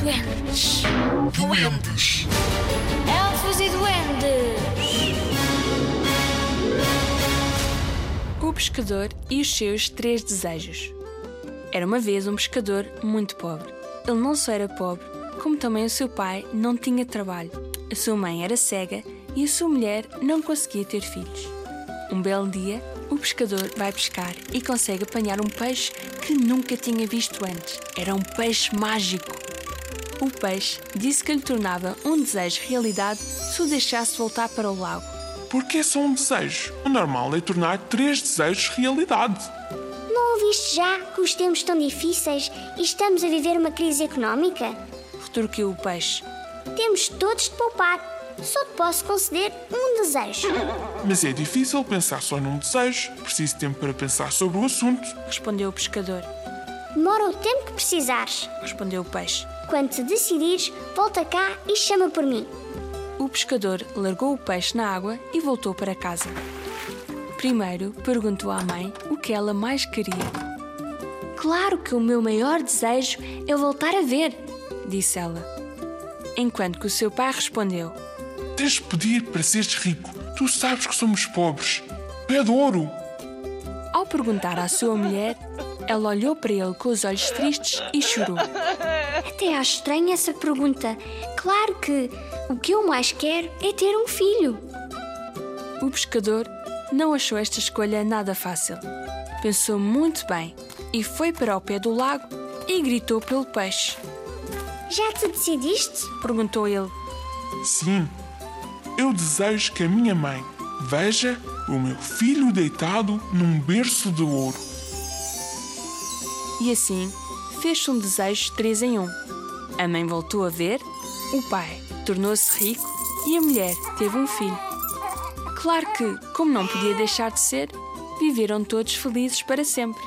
Duendes. Duendes. Elfos e duendes. O pescador e os seus três desejos. Era uma vez um pescador muito pobre. Ele não só era pobre, como também o seu pai não tinha trabalho. A sua mãe era cega e a sua mulher não conseguia ter filhos. Um belo dia, o pescador vai pescar e consegue apanhar um peixe que nunca tinha visto antes. Era um peixe mágico. O peixe disse que lhe tornava um desejo realidade se o deixasse voltar para o lago. Porque é só um desejo. O normal é tornar três desejos realidade. Não ouviste já que os tempos estão difíceis e estamos a viver uma crise económica? Retorquiu o peixe. Temos todos de poupar. Só te posso conceder um desejo. Mas é difícil pensar só num desejo. Preciso de tempo para pensar sobre o assunto. Respondeu o pescador. Demora o tempo que precisares. Respondeu o peixe. Quando te decidires, volta cá e chama por mim. O pescador largou o peixe na água e voltou para casa. Primeiro perguntou à mãe o que ela mais queria. Claro que o meu maior desejo é voltar a ver, disse ela. Enquanto que o seu pai respondeu: Tens de pedir para seres rico. Tu sabes que somos pobres. Pede ouro. Ao perguntar à sua mulher, ela olhou para ele com os olhos tristes e chorou. Até acho estranha essa pergunta. Claro que o que eu mais quero é ter um filho. O pescador não achou esta escolha nada fácil. Pensou muito bem e foi para o pé do lago e gritou pelo peixe. Já te decidiste? Perguntou ele. Sim, eu desejo que a minha mãe veja o meu filho deitado num berço de ouro. E assim fez-se um desejo três em um. A mãe voltou a ver, o pai tornou-se rico e a mulher teve um filho. Claro que, como não podia deixar de ser, viveram todos felizes para sempre.